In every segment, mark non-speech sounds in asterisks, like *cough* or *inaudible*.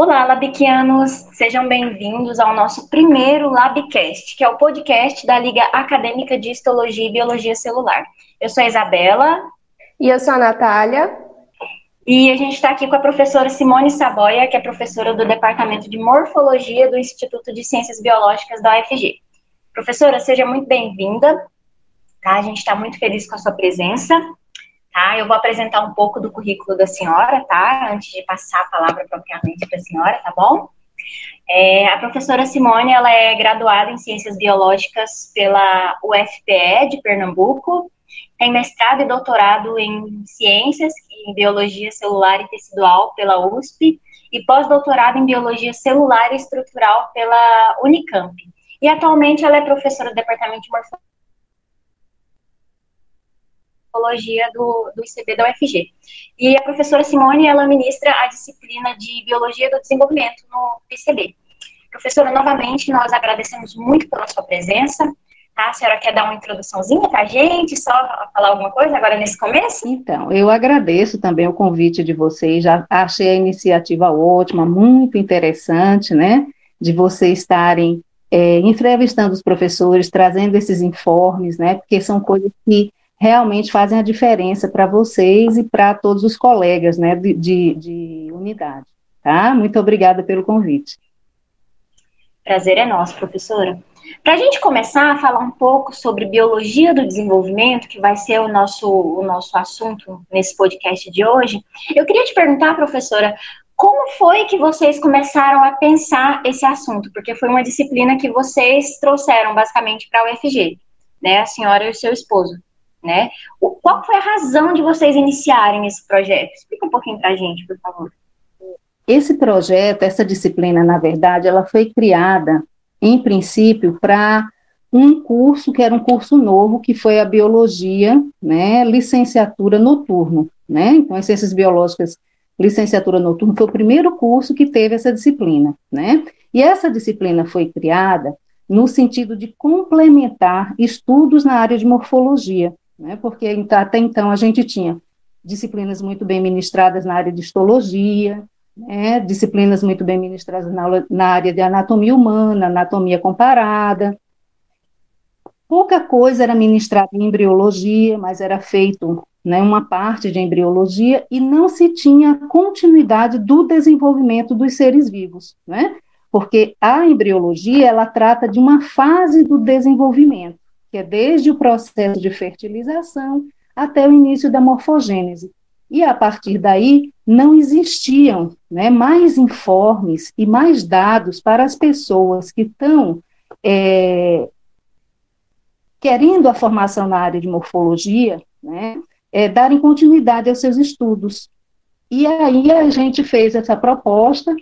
Olá, Labiquianos! Sejam bem-vindos ao nosso primeiro Labcast, que é o podcast da Liga Acadêmica de Histologia e Biologia Celular. Eu sou a Isabela. E eu sou a Natália. E a gente está aqui com a professora Simone Saboia, que é professora do Departamento de Morfologia do Instituto de Ciências Biológicas da UFG. Professora, seja muito bem-vinda. Tá? A gente está muito feliz com a sua presença. Tá? Eu vou apresentar um pouco do currículo da senhora, tá? Antes de passar a palavra propriamente para a senhora, tá bom? É, a professora Simone, ela é graduada em Ciências Biológicas pela UFPE de Pernambuco, tem mestrado e doutorado em Ciências em Biologia Celular e Tecidual pela USP e pós-doutorado em Biologia Celular e Estrutural pela Unicamp. E atualmente ela é professora do Departamento de Morfologia Psicologia do, do ICB da UFG. E a professora Simone, ela ministra a disciplina de Biologia do Desenvolvimento no ICB. Professora, novamente, nós agradecemos muito pela sua presença. Tá? A senhora quer dar uma introduçãozinha para a gente, só falar alguma coisa agora nesse começo? Então, eu agradeço também o convite de vocês, já achei a iniciativa ótima, muito interessante, né, de vocês estarem é, entrevistando os professores, trazendo esses informes, né, porque são coisas que realmente fazem a diferença para vocês e para todos os colegas né, de, de, de, unidade. Tá? Muito obrigada pelo convite. Prazer é nosso, professora. Para a gente começar a falar um pouco sobre biologia do desenvolvimento, que vai ser o nosso, o nosso assunto nesse podcast de hoje, eu queria te perguntar, professora, como foi que vocês começaram a pensar esse assunto? Porque foi uma disciplina que vocês trouxeram basicamente para a UFG, né? A senhora e o seu esposo né? Qual foi a razão de vocês iniciarem esse projeto? Explica um pouquinho para a gente, por favor. Esse projeto, essa disciplina, na verdade, ela foi criada, em princípio, para um curso que era um curso novo, que foi a biologia, né, licenciatura noturno, né? Então, as ciências biológicas, licenciatura noturno, foi o primeiro curso que teve essa disciplina, né? E essa disciplina foi criada no sentido de complementar estudos na área de morfologia, né? porque até então a gente tinha disciplinas muito bem ministradas na área de histologia, né? disciplinas muito bem ministradas na, na área de anatomia humana, anatomia comparada. Pouca coisa era ministrada em embriologia, mas era feito né, uma parte de embriologia e não se tinha continuidade do desenvolvimento dos seres vivos, né? Porque a embriologia ela trata de uma fase do desenvolvimento que é desde o processo de fertilização até o início da morfogênese. E a partir daí não existiam né, mais informes e mais dados para as pessoas que estão é, querendo a formação na área de morfologia, né, é, darem continuidade aos seus estudos. E aí a gente fez essa proposta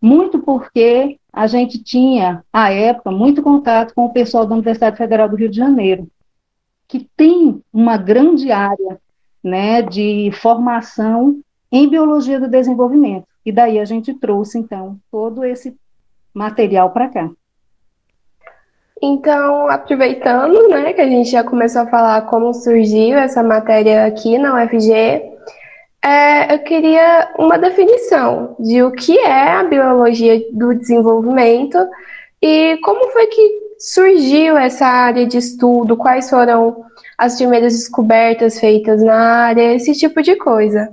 muito porque a gente tinha, à época, muito contato com o pessoal da Universidade Federal do Rio de Janeiro, que tem uma grande área né, de formação em biologia do desenvolvimento. E daí a gente trouxe, então, todo esse material para cá. Então, aproveitando né, que a gente já começou a falar como surgiu essa matéria aqui na UFG, é, eu queria uma definição de o que é a biologia do desenvolvimento e como foi que surgiu essa área de estudo, quais foram as primeiras descobertas feitas na área, esse tipo de coisa.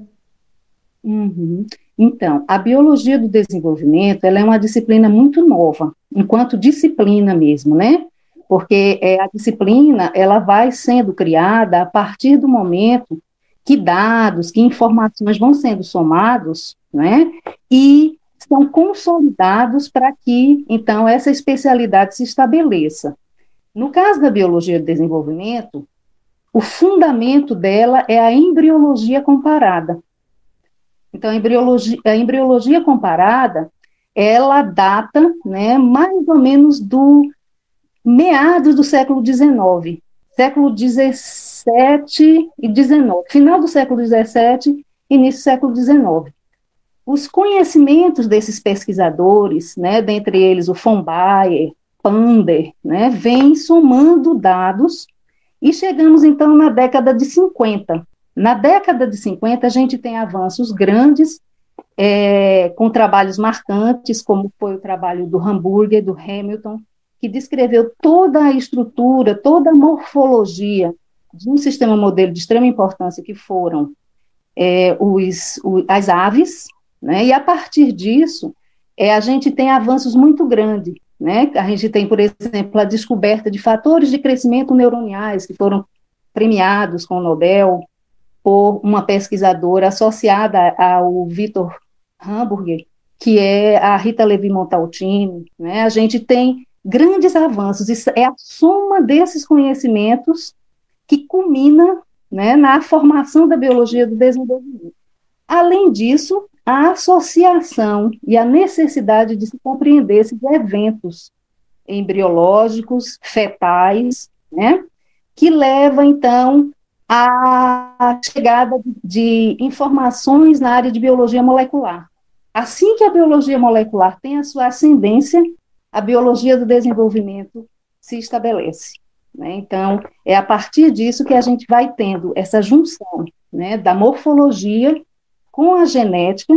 Uhum. Então, a biologia do desenvolvimento ela é uma disciplina muito nova, enquanto disciplina mesmo, né? Porque é, a disciplina ela vai sendo criada a partir do momento que dados, que informações vão sendo somados, né, e são consolidados para que, então, essa especialidade se estabeleça. No caso da biologia do desenvolvimento, o fundamento dela é a embriologia comparada. Então, a embriologia, a embriologia comparada, ela data, né, mais ou menos do meados do século XIX, século XVI e XIX, final do século XVII, início do século XIX. Os conhecimentos desses pesquisadores, né, dentre eles o von Baer, Pander, né, vêm somando dados e chegamos então na década de 50. Na década de 50 a gente tem avanços grandes é, com trabalhos marcantes, como foi o trabalho do Hamburger, do Hamilton, que descreveu toda a estrutura, toda a morfologia de um sistema modelo de extrema importância que foram é, os, o, as aves, né? e a partir disso, é, a gente tem avanços muito grandes. Né? A gente tem, por exemplo, a descoberta de fatores de crescimento neuroniais que foram premiados com o Nobel por uma pesquisadora associada ao Vitor Hamburger, que é a Rita Levi Montaltini. Né? A gente tem grandes avanços, é a soma desses conhecimentos que culmina né, na formação da biologia do desenvolvimento. Além disso, a associação e a necessidade de se compreender esses eventos embriológicos, fetais, né, que leva, então, à chegada de informações na área de biologia molecular. Assim que a biologia molecular tem a sua ascendência, a biologia do desenvolvimento se estabelece. Né? Então, é a partir disso que a gente vai tendo essa junção né, da morfologia com a genética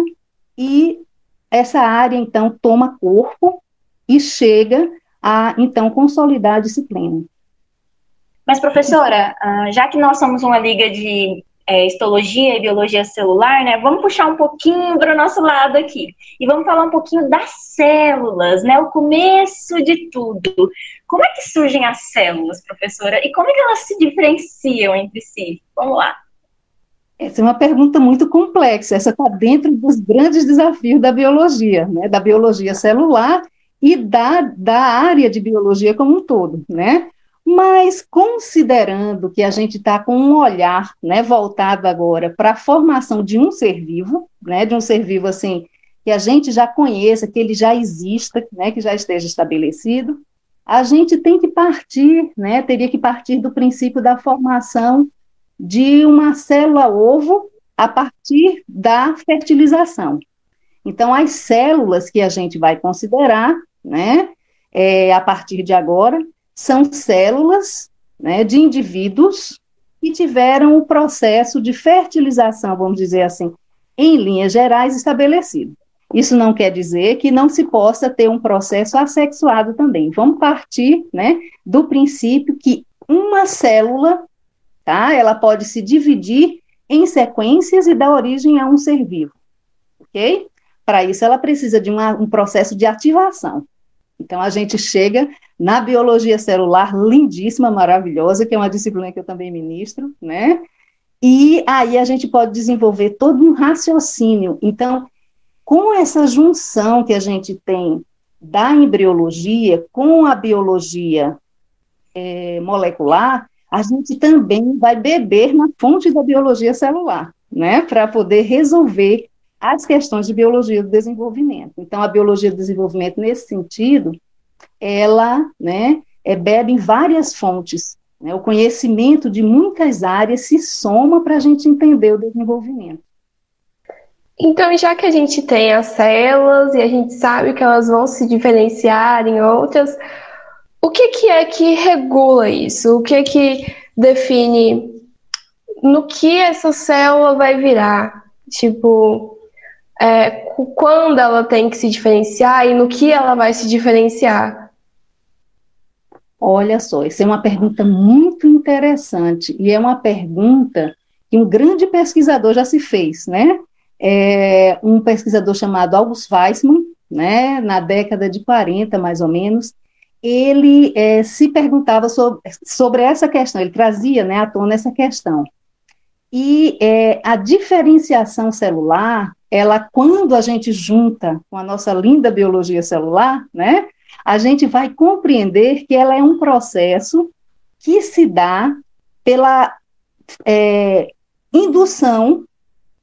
e essa área, então, toma corpo e chega a, então, consolidar a disciplina. Mas, professora, ah, já que nós somos uma liga de é, histologia e biologia celular, né? Vamos puxar um pouquinho para o nosso lado aqui. E vamos falar um pouquinho das células, né? O começo de tudo. Como é que surgem as células, professora? E como é que elas se diferenciam entre si? Vamos lá. Essa é uma pergunta muito complexa. Essa está dentro dos grandes desafios da biologia, né? Da biologia celular e da, da área de biologia como um todo, né? Mas, considerando que a gente está com um olhar né, voltado agora para a formação de um ser vivo, né, de um ser vivo assim, que a gente já conheça, que ele já exista, né, que já esteja estabelecido, a gente tem que partir, né, teria que partir do princípio da formação de uma célula-ovo a partir da fertilização. Então, as células que a gente vai considerar, né, é, a partir de agora, são células né, de indivíduos que tiveram o processo de fertilização, vamos dizer assim, em linhas gerais estabelecido. Isso não quer dizer que não se possa ter um processo assexuado também. Vamos partir né, do princípio que uma célula, tá, ela pode se dividir em sequências e dar origem a um ser vivo, ok? Para isso, ela precisa de uma, um processo de ativação. Então, a gente chega na biologia celular, lindíssima, maravilhosa, que é uma disciplina que eu também ministro, né? E aí a gente pode desenvolver todo um raciocínio. Então, com essa junção que a gente tem da embriologia com a biologia é, molecular, a gente também vai beber na fonte da biologia celular, né? Para poder resolver as questões de biologia do desenvolvimento. Então, a biologia do desenvolvimento, nesse sentido, ela né, é, bebe em várias fontes. Né? O conhecimento de muitas áreas se soma para a gente entender o desenvolvimento. Então, já que a gente tem as células e a gente sabe que elas vão se diferenciar em outras, o que, que é que regula isso? O que é que define no que essa célula vai virar? Tipo, é, quando ela tem que se diferenciar e no que ela vai se diferenciar? Olha só, isso é uma pergunta muito interessante e é uma pergunta que um grande pesquisador já se fez, né? É um pesquisador chamado August Weissmann, né, na década de 40, mais ou menos, ele é, se perguntava sobre, sobre essa questão, ele trazia né, à tona essa questão. E é, a diferenciação celular, ela, quando a gente junta com a nossa linda biologia celular, né, a gente vai compreender que ela é um processo que se dá pela é, indução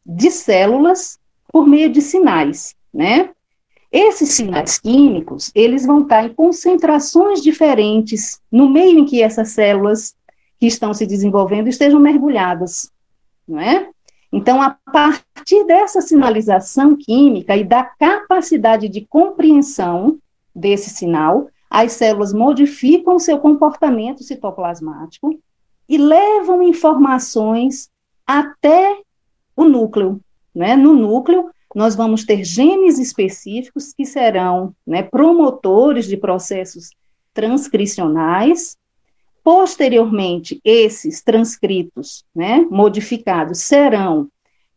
de células por meio de sinais, né? Esses sinais químicos, eles vão estar em concentrações diferentes no meio em que essas células que estão se desenvolvendo estejam mergulhadas, não é? Então, a partir dessa sinalização química e da capacidade de compreensão desse sinal, as células modificam seu comportamento citoplasmático e levam informações até o núcleo. Né? No núcleo, nós vamos ter genes específicos que serão né, promotores de processos transcricionais. Posteriormente, esses transcritos né, modificados serão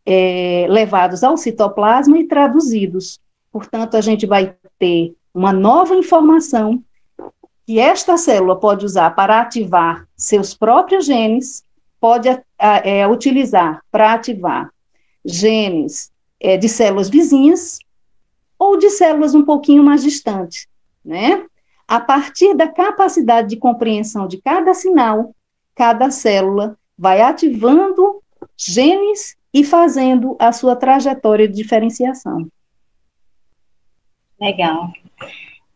é, levados ao citoplasma e traduzidos. Portanto, a gente vai ter uma nova informação que esta célula pode usar para ativar seus próprios genes, pode é, utilizar para ativar genes é, de células vizinhas ou de células um pouquinho mais distantes, né? A partir da capacidade de compreensão de cada sinal, cada célula vai ativando genes e fazendo a sua trajetória de diferenciação. Legal.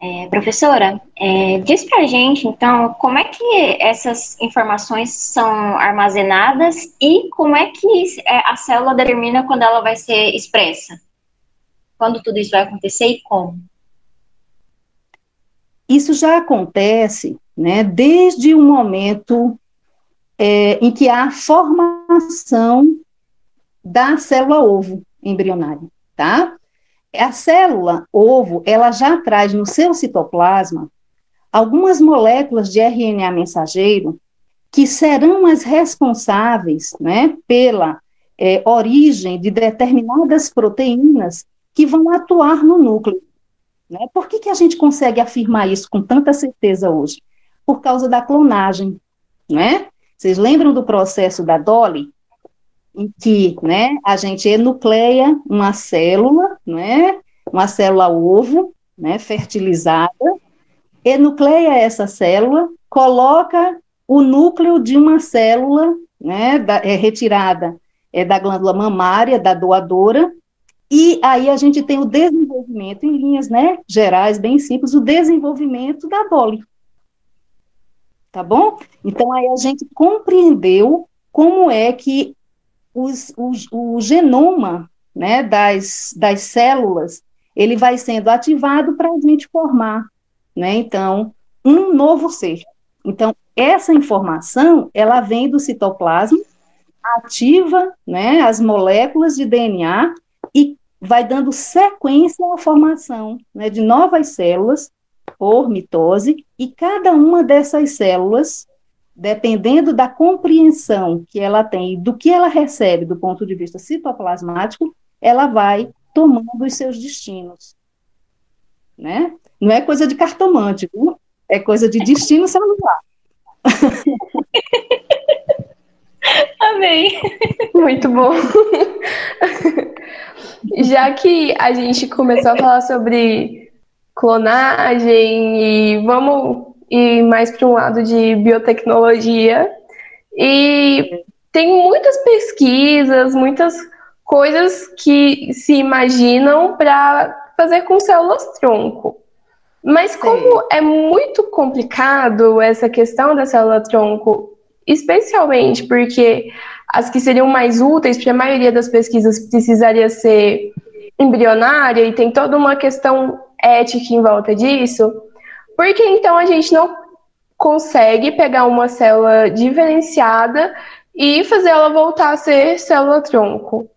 É, professora, é, diz para gente, então, como é que essas informações são armazenadas e como é que é, a célula determina quando ela vai ser expressa? Quando tudo isso vai acontecer e como? Isso já acontece né, desde o momento é, em que há a formação da célula ovo embrionária, tá? A célula ovo, ela já traz no seu citoplasma algumas moléculas de RNA mensageiro que serão as responsáveis, né, pela é, origem de determinadas proteínas que vão atuar no núcleo. Né? Por que, que a gente consegue afirmar isso com tanta certeza hoje? Por causa da clonagem, né? Vocês lembram do processo da Dolly? Em que né, a gente enucleia uma célula, né, uma célula ovo, né, fertilizada, enucleia essa célula, coloca o núcleo de uma célula né, da, é, retirada é, da glândula mamária, da doadora, e aí a gente tem o desenvolvimento, em linhas né, gerais, bem simples, o desenvolvimento da Dolly. Tá bom? Então aí a gente compreendeu como é que os, o, genoma né, das, das células, ele vai sendo ativado para a gente formar, né, então, um novo ser. Então, essa informação, ela vem do citoplasma, ativa, né, as moléculas de DNA e vai dando sequência à formação, né, de novas células por mitose, e cada uma dessas células dependendo da compreensão que ela tem do que ela recebe do ponto de vista citoplasmático, ela vai tomando os seus destinos. Né? Não é coisa de cartomante, viu? é coisa de destino celular. *laughs* Amei. Muito bom. *laughs* Já que a gente começou a falar sobre clonagem e vamos e mais para um lado de biotecnologia. E tem muitas pesquisas, muitas coisas que se imaginam para fazer com células-tronco. Mas Sim. como é muito complicado essa questão da célula-tronco, especialmente porque as que seriam mais úteis, porque a maioria das pesquisas precisaria ser embrionária e tem toda uma questão ética em volta disso, porque então a gente não consegue pegar uma célula diferenciada e fazer ela voltar a ser célula-tronco.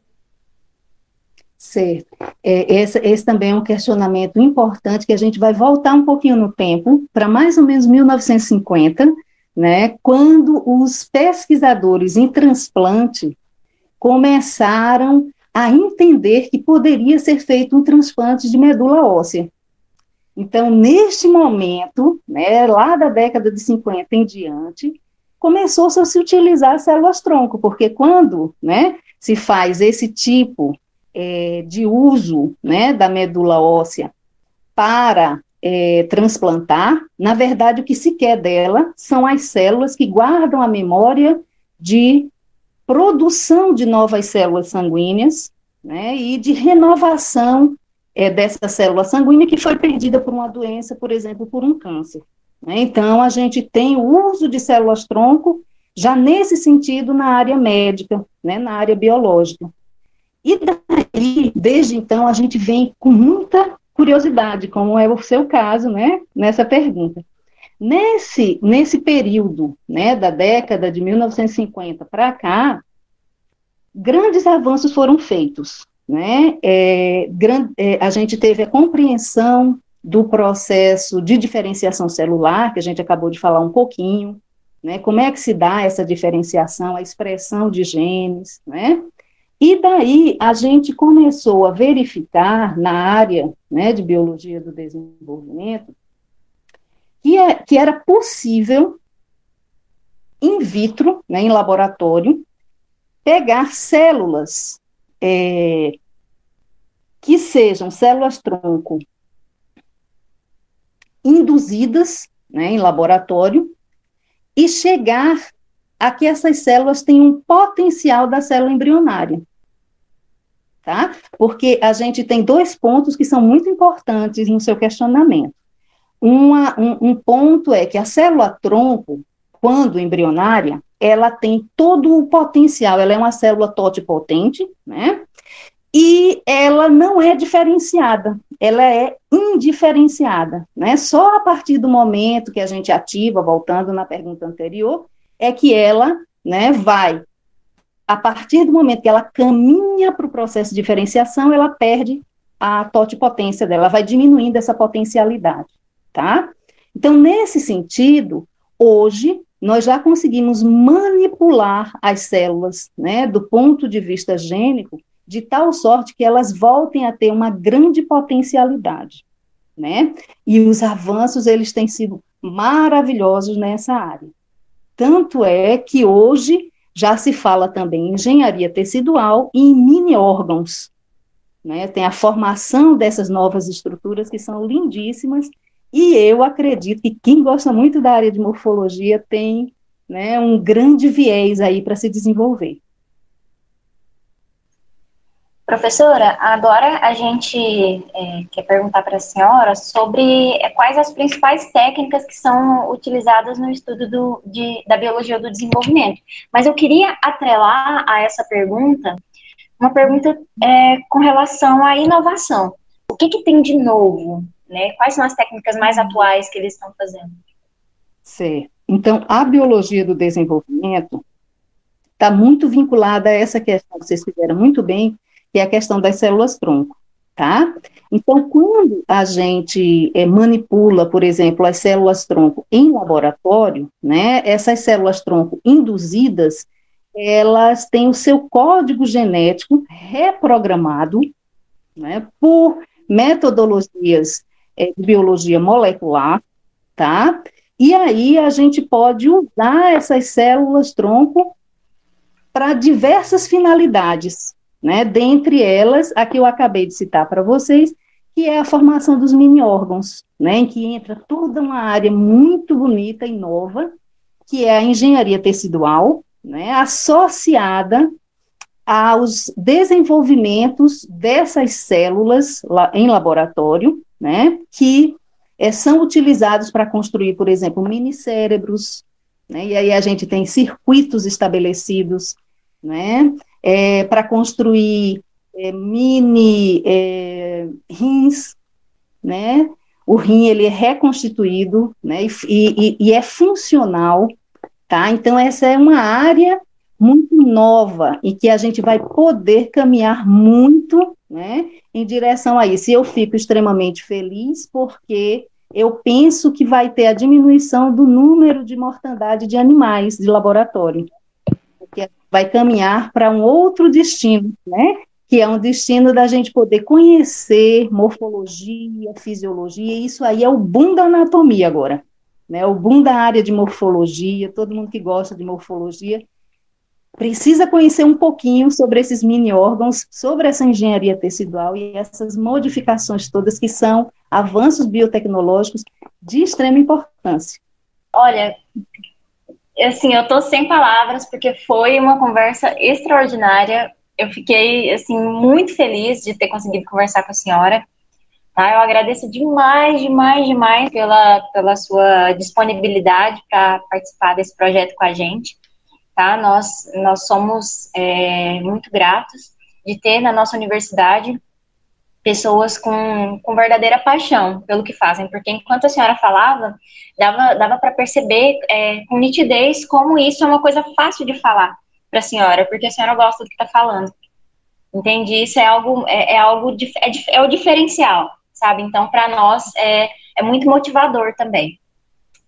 Certo. É, esse, esse também é um questionamento importante que a gente vai voltar um pouquinho no tempo, para mais ou menos 1950, né, quando os pesquisadores em transplante começaram a entender que poderia ser feito um transplante de medula óssea. Então, neste momento, né, lá da década de 50 em diante, começou -se a se utilizar células-tronco, porque quando né, se faz esse tipo é, de uso né, da medula óssea para é, transplantar, na verdade, o que se quer dela são as células que guardam a memória de produção de novas células sanguíneas né, e de renovação é, dessa célula sanguínea que foi perdida por uma doença, por exemplo, por um câncer. Né? Então, a gente tem o uso de células-tronco já nesse sentido na área médica, né, na área biológica. E daí, desde então, a gente vem com muita curiosidade, como é o seu caso, né, nessa pergunta. Nesse, nesse período, né, da década de 1950 para cá, grandes avanços foram feitos, né, é, é, a gente teve a compreensão do processo de diferenciação celular, que a gente acabou de falar um pouquinho, né, como é que se dá essa diferenciação, a expressão de genes, né, e daí a gente começou a verificar na área né, de biologia do desenvolvimento que, é, que era possível, in vitro, né, em laboratório, pegar células é, que sejam células-tronco induzidas né, em laboratório e chegar a que essas células tenham um potencial da célula embrionária tá? Porque a gente tem dois pontos que são muito importantes no seu questionamento. Uma, um, um ponto é que a célula tronco, quando embrionária, ela tem todo o potencial, ela é uma célula totipotente, né? E ela não é diferenciada, ela é indiferenciada, né? Só a partir do momento que a gente ativa, voltando na pergunta anterior, é que ela, né, vai a partir do momento que ela caminha para o processo de diferenciação, ela perde a totipotência dela, ela vai diminuindo essa potencialidade, tá? Então, nesse sentido, hoje, nós já conseguimos manipular as células, né, do ponto de vista gênico, de tal sorte que elas voltem a ter uma grande potencialidade, né? E os avanços, eles têm sido maravilhosos nessa área. Tanto é que hoje já se fala também em engenharia tecidual e em mini-órgãos. Né? Tem a formação dessas novas estruturas que são lindíssimas, e eu acredito que quem gosta muito da área de morfologia tem né, um grande viés aí para se desenvolver. Professora, agora a gente é, quer perguntar para a senhora sobre é, quais as principais técnicas que são utilizadas no estudo do, de, da biologia do desenvolvimento. Mas eu queria atrelar a essa pergunta uma pergunta é, com relação à inovação. O que, que tem de novo? Né? Quais são as técnicas mais atuais que eles estão fazendo? Certo. Então, a biologia do desenvolvimento está muito vinculada a essa questão que vocês fizeram muito bem, que é a questão das células-tronco, tá? Então, quando a gente é, manipula, por exemplo, as células-tronco em laboratório, né, essas células-tronco induzidas, elas têm o seu código genético reprogramado, né, por metodologias é, de biologia molecular, tá? E aí a gente pode usar essas células-tronco para diversas finalidades, né? Dentre elas, a que eu acabei de citar para vocês, que é a formação dos mini-órgãos, né? Em que entra toda uma área muito bonita e nova, que é a engenharia tecidual, né? Associada aos desenvolvimentos dessas células em laboratório, né? Que é, são utilizados para construir, por exemplo, minicérebros, né? E aí a gente tem circuitos estabelecidos, né? é, para construir é, mini rins, né? O rim ele é reconstituído, né? E, e, e é funcional, tá? Então essa é uma área muito nova e que a gente vai poder caminhar muito, né? Em direção a isso. E eu fico extremamente feliz porque eu penso que vai ter a diminuição do número de mortandade de animais de laboratório vai caminhar para um outro destino, né? Que é um destino da gente poder conhecer morfologia, fisiologia, e isso aí é o boom da anatomia agora, né? O boom da área de morfologia, todo mundo que gosta de morfologia precisa conhecer um pouquinho sobre esses mini órgãos, sobre essa engenharia tecidual e essas modificações todas que são avanços biotecnológicos de extrema importância. Olha, assim, eu tô sem palavras, porque foi uma conversa extraordinária. Eu fiquei, assim, muito feliz de ter conseguido conversar com a senhora. Tá? Eu agradeço demais, demais, demais pela, pela sua disponibilidade para participar desse projeto com a gente. Tá? Nós, nós somos é, muito gratos de ter na nossa universidade pessoas com, com verdadeira paixão pelo que fazem, porque enquanto a senhora falava, dava, dava para perceber é, com nitidez como isso é uma coisa fácil de falar para a senhora, porque a senhora gosta do que está falando. Entende? Isso é algo, é, é algo, é, é, o diferencial, sabe? Então, para nós, é, é muito motivador também.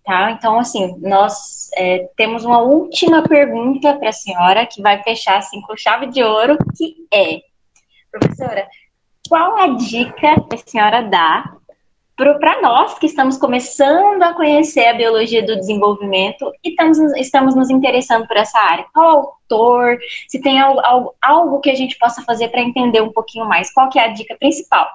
Tá? Então, assim, nós é, temos uma última pergunta para a senhora, que vai fechar assim com chave de ouro, que é, professora, qual a dica que a senhora dá para nós que estamos começando a conhecer a biologia do desenvolvimento e estamos, estamos nos interessando por essa área. Qual autor? Se tem algo, algo, algo que a gente possa fazer para entender um pouquinho mais? Qual que é a dica principal?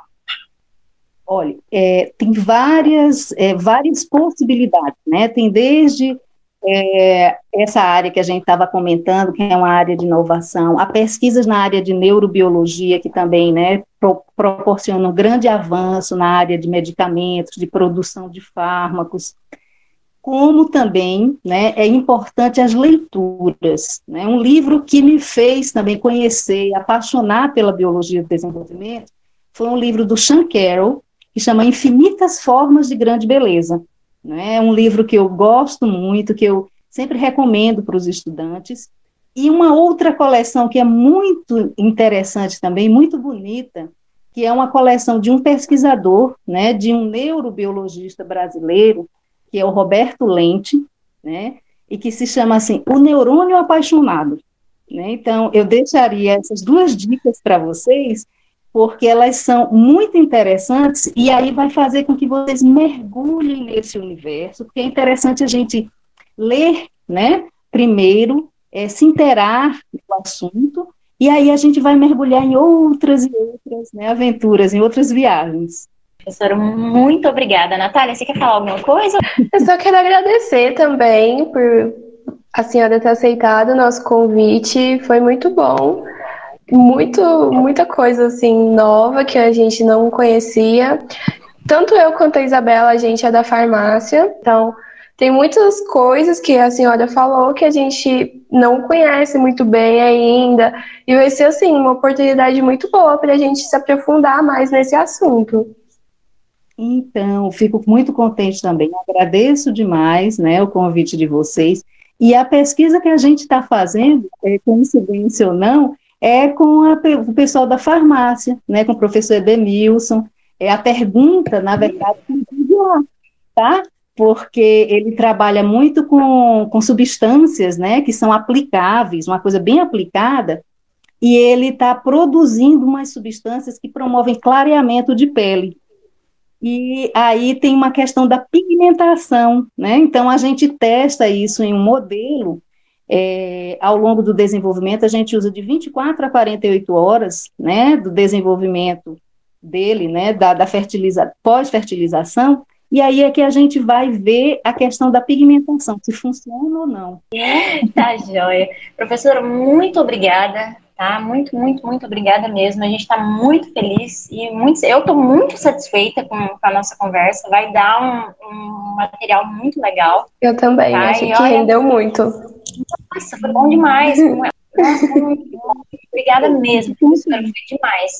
Olha, é, tem várias, é, várias possibilidades, né? Tem desde é, essa área que a gente estava comentando, que é uma área de inovação, há pesquisas na área de neurobiologia, que também né, pro, proporcionam grande avanço na área de medicamentos, de produção de fármacos, como também né, é importante as leituras. Né? Um livro que me fez também conhecer, apaixonar pela biologia do desenvolvimento, foi um livro do Sean Carroll, que chama Infinitas Formas de Grande Beleza. Né? É um livro que eu gosto muito, que eu sempre recomendo para os estudantes. E uma outra coleção que é muito interessante também, muito bonita, que é uma coleção de um pesquisador, né, de um neurobiologista brasileiro, que é o Roberto Lente, né, e que se chama assim, O Neurônio Apaixonado. Né? Então, eu deixaria essas duas dicas para vocês, porque elas são muito interessantes e aí vai fazer com que vocês mergulhem nesse universo, porque é interessante a gente ler, né, primeiro, é, se interar do assunto, e aí a gente vai mergulhar em outras e outras né, aventuras, em outras viagens. Professora, muito obrigada. Natália, você quer falar alguma coisa? Eu só quero agradecer também por a senhora ter aceitado o nosso convite, foi muito bom muito, muita coisa assim nova que a gente não conhecia. Tanto eu quanto a Isabela, a gente é da farmácia, então tem muitas coisas que a senhora falou que a gente não conhece muito bem ainda, e vai ser assim uma oportunidade muito boa para a gente se aprofundar mais nesse assunto. Então, fico muito contente também. Agradeço demais, né, o convite de vocês. E a pesquisa que a gente está fazendo, é, coincidência ou não, é com a, o pessoal da farmácia, né, com o professor Edemilson. É a pergunta, na verdade, lá, tá? Porque ele trabalha muito com, com substâncias, né, que são aplicáveis, uma coisa bem aplicada, e ele está produzindo umas substâncias que promovem clareamento de pele. E aí tem uma questão da pigmentação, né? Então a gente testa isso em um modelo é, ao longo do desenvolvimento, a gente usa de 24 a 48 horas, né, do desenvolvimento dele, né, da, da fertiliza, pós-fertilização, e aí é que a gente vai ver a questão da pigmentação, se funciona ou não. *laughs* Tá joia. Professora, muito obrigada, tá? Muito, muito, muito obrigada mesmo. A gente está muito feliz e muito, eu estou muito satisfeita com, com, a nossa conversa. Vai dar um, um material muito legal. Eu também, tá? acho e que olha, rendeu muito. Nossa, foi bom demais. Obrigada mesmo, professora, foi demais.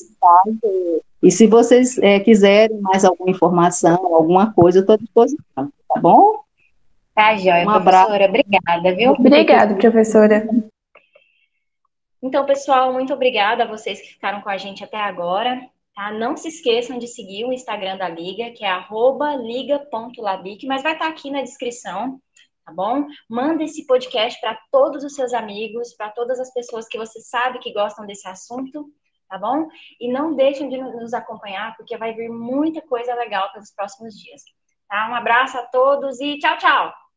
E se vocês é, quiserem mais alguma informação, alguma coisa, eu estou à disposição, tá bom? Tá, joia, um professora. Abraço. Obrigada, viu? Obrigada, professora. Então, pessoal, muito obrigada a vocês que ficaram com a gente até agora. Tá? Não se esqueçam de seguir o Instagram da Liga, que é liga.labic, mas vai estar aqui na descrição tá bom? Manda esse podcast para todos os seus amigos, para todas as pessoas que você sabe que gostam desse assunto, tá bom? E não deixem de nos acompanhar, porque vai vir muita coisa legal pelos próximos dias. Tá? Um abraço a todos e tchau, tchau!